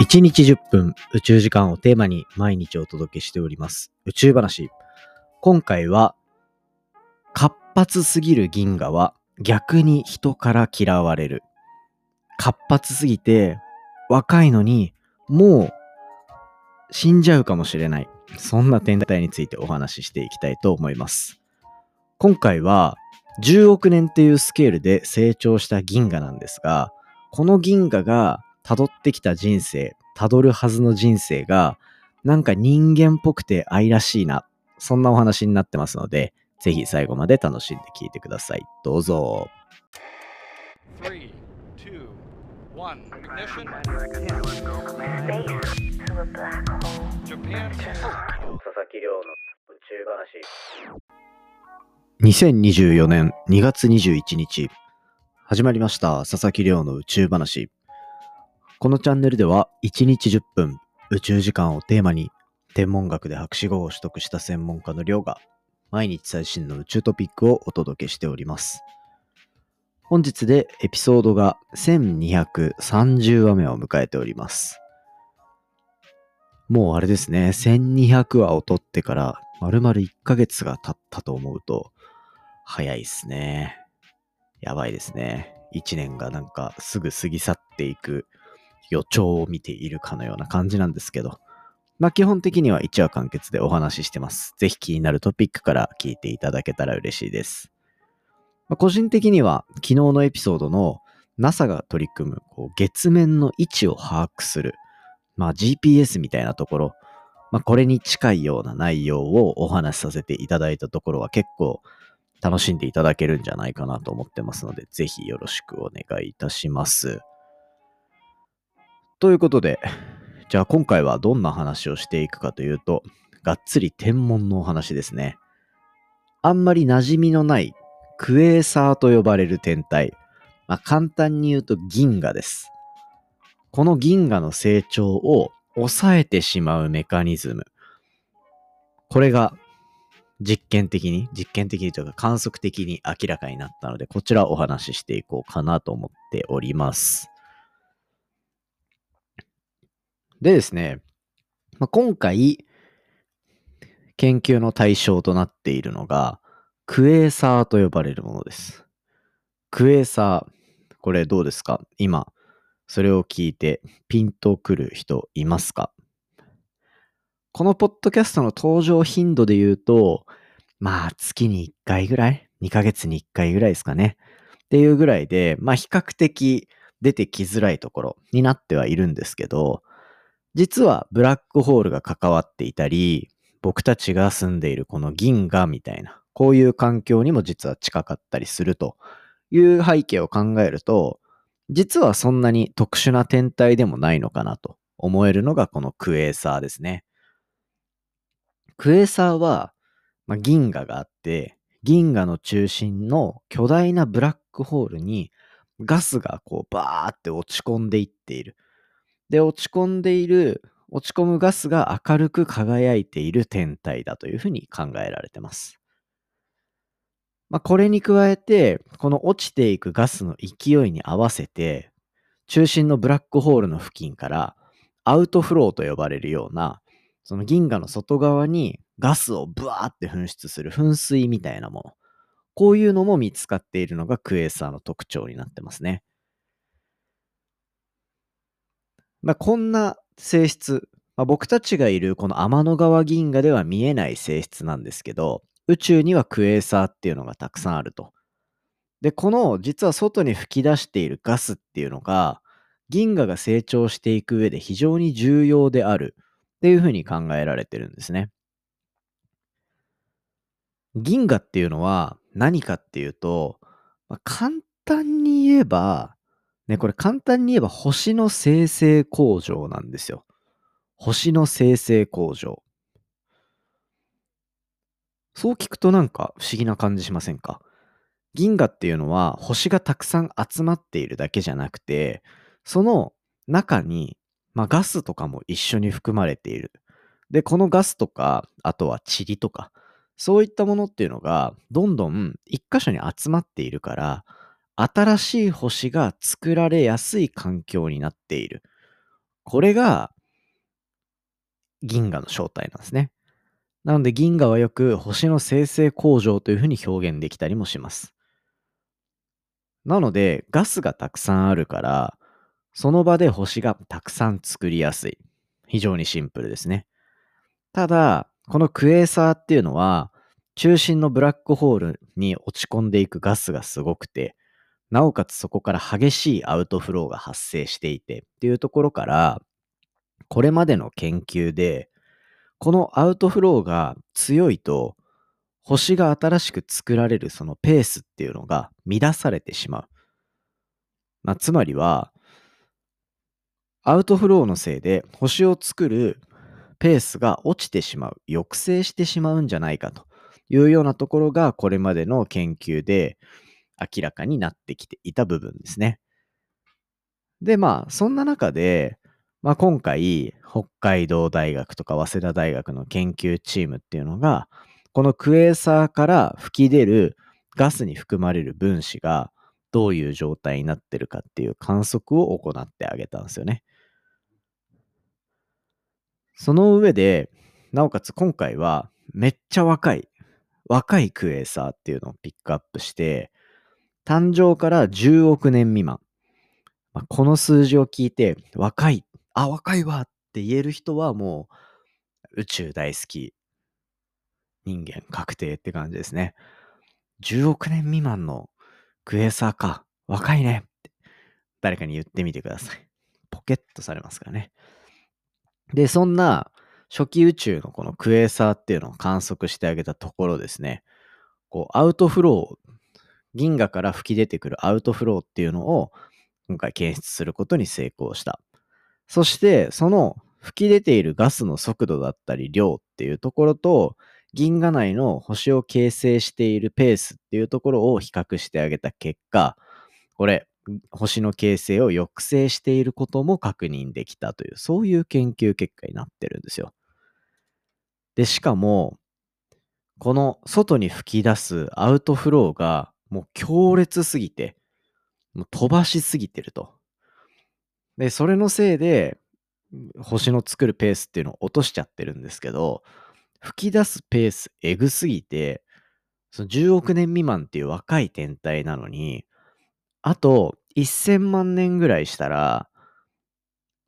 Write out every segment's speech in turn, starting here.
1日10分宇宙時間をテーマに毎日お届けしております宇宙話。今回は活発すぎる銀河は逆に人から嫌われる。活発すぎて若いのにもう死んじゃうかもしれない。そんな天体についてお話ししていきたいと思います。今回は10億年っていうスケールで成長した銀河なんですが、この銀河が辿ってきた人生、辿るはずの人生が、なんか人間っぽくて愛らしいな。そんなお話になってますので、ぜひ最後まで楽しんで聞いてください。どうぞ。3 2024年2月21日始まりました佐々木亮の宇宙話このチャンネルでは1日10分宇宙時間をテーマに天文学で博士号を取得した専門家の亮が毎日最新の宇宙トピックをお届けしております本日でエピソードが1230話目を迎えておりますもうあれですね1200話を取ってから丸々1ヶ月が経ったと思うと早いっすね。やばいですね。一年がなんかすぐ過ぎ去っていく予兆を見ているかのような感じなんですけど、まあ基本的には1話完結でお話ししてます。ぜひ気になるトピックから聞いていただけたら嬉しいです。まあ、個人的には昨日のエピソードの NASA が取り組むこう月面の位置を把握する、まあ GPS みたいなところ、まあこれに近いような内容をお話しさせていただいたところは結構楽しんでいただけるんじゃないかなと思ってますので、ぜひよろしくお願いいたします。ということで、じゃあ今回はどんな話をしていくかというと、がっつり天文のお話ですね。あんまり馴染みのないクエーサーと呼ばれる天体。まあ、簡単に言うと銀河です。この銀河の成長を抑えてしまうメカニズム。これが実験的に、実験的にというか観測的に明らかになったので、こちらお話ししていこうかなと思っております。でですね、まあ、今回、研究の対象となっているのが、クエーサーと呼ばれるものです。クエーサー、これどうですか？今、それを聞いてピンとくる人いますか？このポッドキャストの登場頻度で言うと、まあ月に1回ぐらい ?2 ヶ月に1回ぐらいですかね。っていうぐらいで、まあ比較的出てきづらいところになってはいるんですけど、実はブラックホールが関わっていたり、僕たちが住んでいるこの銀河みたいな、こういう環境にも実は近かったりするという背景を考えると、実はそんなに特殊な天体でもないのかなと思えるのがこのクエーサーですね。クエーサーは、まあ、銀河があって、銀河の中心の巨大なブラックホールにガスがこうバーって落ち込んでいっている。で、落ち込んでいる、落ち込むガスが明るく輝いている天体だというふうに考えられてます。まあ、これに加えて、この落ちていくガスの勢いに合わせて、中心のブラックホールの付近からアウトフローと呼ばれるようなその銀河の外側にガスをブワーって噴出する噴水みたいなもの。こういうのも見つかっているのがクエーサーの特徴になってますね。まあ、こんな性質、まあ、僕たちがいるこの天の川銀河では見えない性質なんですけど、宇宙にはクエーサーっていうのがたくさんあると。で、この実は外に吹き出しているガスっていうのが、銀河が成長していく上で非常に重要であるっていうふうに考えられてるんですね。銀河っていうのは何かっていうと、まあ、簡単に言えば、ね、これ簡単に言えば星の生成工場なんですよ。星の生成工場。そう聞くとなんか不思議な感じしませんか？銀河っていうのは星がたくさん集まっているだけじゃなくて、その中にまあ、ガスとかも一緒に含まれている。で、このガスとか、あとは塵とか、そういったものっていうのが、どんどん一箇所に集まっているから、新しい星が作られやすい環境になっている。これが銀河の正体なんですね。なので銀河はよく星の生成工場というふうに表現できたりもします。なのでガスがたくさんあるからその場で星がたくさん作りやすい。非常にシンプルですね。ただ、このクエーサーっていうのは中心のブラックホールに落ち込んでいくガスがすごくて、なおかつそこから激しいアウトフローが発生していてっていうところから、これまでの研究で、このアウトフローが強いと、星が新しく作られるそのペースっていうのが乱されてしまう。まあ、つまりは、アウトフローのせいで星を作るペースが落ちてしまう、抑制してしまうんじゃないかというようなところがこれまでの研究で明らかになってきていた部分ですね。で、まあ、そんな中で、まあ、今回、北海道大学とか早稲田大学の研究チームっていうのが、このクエーサーから吹き出るガスに含まれる分子がどういう状態になってるかっていう観測を行ってあげたんですよね。その上で、なおかつ今回はめっちゃ若い、若いクエーサーっていうのをピックアップして、誕生から10億年未満。まあ、この数字を聞いて、若い、あ、若いわって言える人はもう宇宙大好き人間確定って感じですね。10億年未満のクエサーか、若いねって誰かに言ってみてください。ポケットされますからね。で、そんな初期宇宙のこのクエーサーっていうのを観測してあげたところですね、こうアウトフロー銀河から吹き出てくるアウトフローっていうのを今回検出することに成功した。そしてその吹き出ているガスの速度だったり量っていうところと銀河内の星を形成しているペースっていうところを比較してあげた結果、これ、星の形成を抑制していることも確認できたという、そういう研究結果になってるんですよ。で、しかも、この外に吹き出すアウトフローがもう強烈すぎて、もう飛ばしすぎてると。で、それのせいで、星の作るペースっていうのを落としちゃってるんですけど、吹き出すペースエグすぎて、その10億年未満っていう若い天体なのに、あと1000万年ぐらいしたら、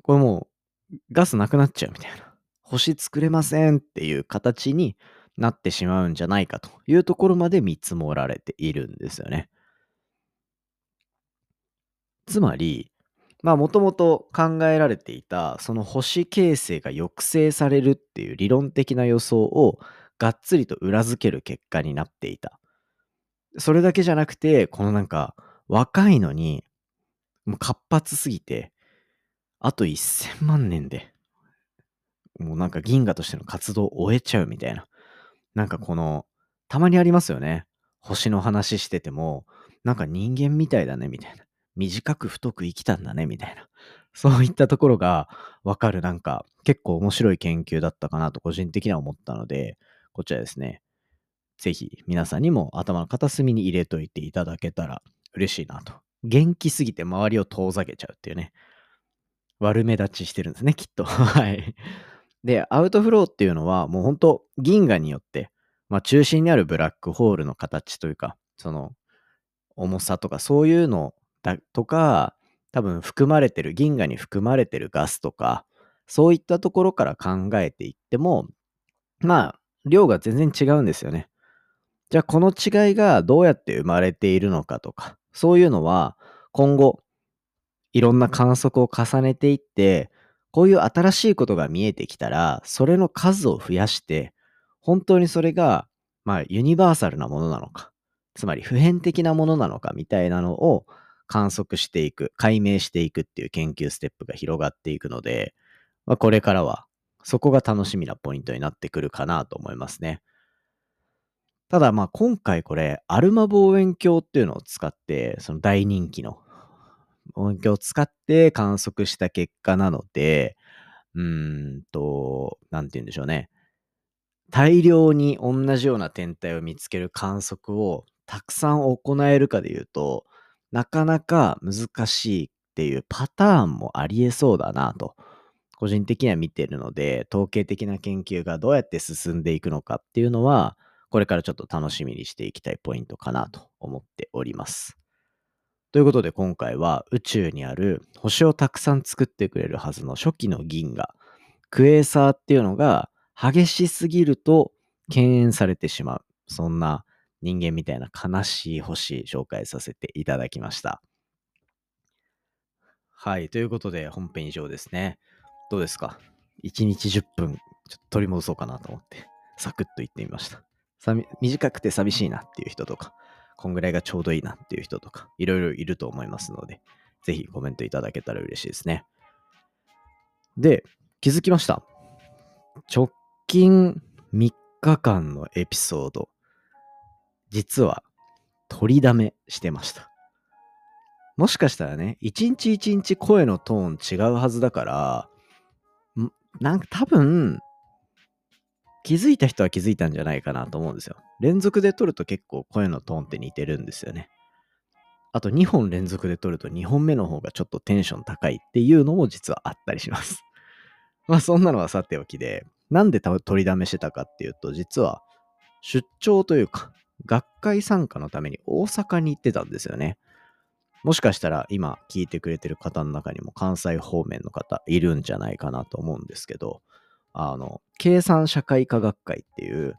これもうガスなくなっちゃうみたいな。星作れませんっていう形になってしまうんじゃないかというところまで見積もられているんですよね。つまり、まあもともと考えられていたその星形成が抑制されるっていう理論的な予想をがっつりと裏付ける結果になっていた。それだけじゃなくて、このなんか若いのにもう活発すぎて、あと1000万年でもうなんか銀河としての活動を終えちゃうみたいな。なんかこの、たまにありますよね。星の話してても、なんか人間みたいだねみたいな。短く太く生きたんだねみたいな。そういったところがわかるなんか結構面白い研究だったかなと個人的には思ったので、こちらですね。ぜひ皆さんにも頭の片隅に入れといていただけたら嬉しいなと。元気すぎて周りを遠ざけちゃうっていうね。悪目立ちしてるんですね、きっと。はい。で、アウトフローっていうのはもう本当銀河によって、まあ中心にあるブラックホールの形というか、その重さとかそういうのだとか、多分含まれてる、銀河に含まれてるガスとか、そういったところから考えていっても、まあ、量が全然違うんですよね。じゃあ、この違いがどうやって生まれているのかとか、そういうのは今後、いろんな観測を重ねていって、こういう新しいことが見えてきたら、それの数を増やして、本当にそれが、まあ、ユニバーサルなものなのか、つまり普遍的なものなのかみたいなのを観測していく、解明していくっていう研究ステップが広がっていくので、まあ、これからはそこが楽しみなポイントになってくるかなと思いますね。ただまあ今回これ、アルマ望遠鏡っていうのを使って、その大人気の望遠鏡を使って観測した結果なので、うんと、なんて言うんでしょうね。大量に同じような天体を見つける観測をたくさん行えるかで言うと、なかなか難しいっていうパターンもありえそうだなと個人的には見てるので、統計的な研究がどうやって進んでいくのかっていうのは、これからちょっと楽しみにしていきたいポイントかなと思っております。ということで今回は宇宙にある星をたくさん作ってくれるはずの初期の銀河、クエーサーっていうのが激しすぎると敬遠されてしまう。そんな人間みたいな悲しい星紹介させていただきました。はい。ということで本編以上ですね。どうですか ?1 日10分ちょっと取り戻そうかなと思ってサクッと言ってみました。短くて寂しいなっていう人とか、こんぐらいがちょうどいいなっていう人とか、いろいろいると思いますので、ぜひコメントいただけたら嬉しいですね。で、気づきました。直近3日間のエピソード、実は取りだめしてました。もしかしたらね、一日一日声のトーン違うはずだから、なんか多分、気づいた人は気づいたんじゃないかなと思うんですよ。連続で撮ると結構声のトーンって似てるんですよね。あと2本連続で撮ると2本目の方がちょっとテンション高いっていうのも実はあったりします。まあそんなのはさておきで、なんで取りだめしてたかっていうと、実は出張というか、学会参加のために大阪に行ってたんですよね。もしかしたら今聞いてくれてる方の中にも関西方面の方いるんじゃないかなと思うんですけど、あの、計算社会科学会っていう、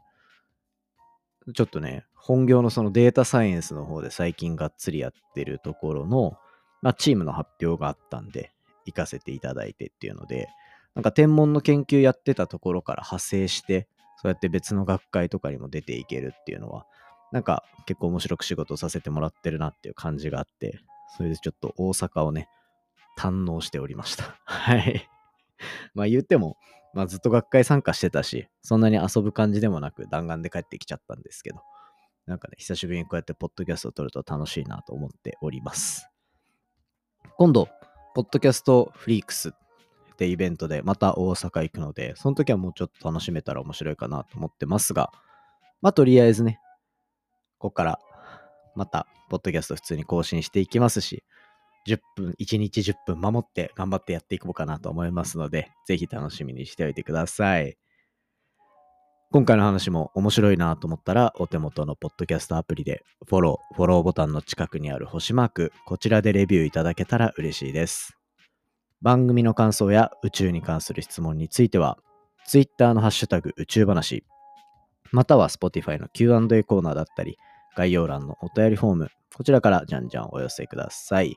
ちょっとね、本業のそのデータサイエンスの方で最近がっつりやってるところの、まあ、チームの発表があったんで、行かせていただいてっていうので、なんか天文の研究やってたところから派生して、そうやって別の学会とかにも出ていけるっていうのは、なんか結構面白く仕事させてもらってるなっていう感じがあって、それでちょっと大阪をね、堪能しておりました。はい。まあ言っても、まあずっと学会参加してたし、そんなに遊ぶ感じでもなく弾丸で帰ってきちゃったんですけど、なんかね、久しぶりにこうやってポッドキャストを撮ると楽しいなと思っております。今度、ポッドキャストフリークスってイベントでまた大阪行くので、その時はもうちょっと楽しめたら面白いかなと思ってますが、まあとりあえずね、ここからまた、ポッドキャスト普通に更新していきますし、10分、1日10分守って頑張ってやっていこうかなと思いますので、ぜひ楽しみにしておいてください。今回の話も面白いなと思ったら、お手元のポッドキャストアプリでフォロー、フォローボタンの近くにある星マーク、こちらでレビューいただけたら嬉しいです。番組の感想や宇宙に関する質問については、Twitter のハッシュタグ宇宙話、または Spotify の Q&A コーナーだったり、概要欄のお便りフォーム、こちらからじゃんじゃんお寄せください。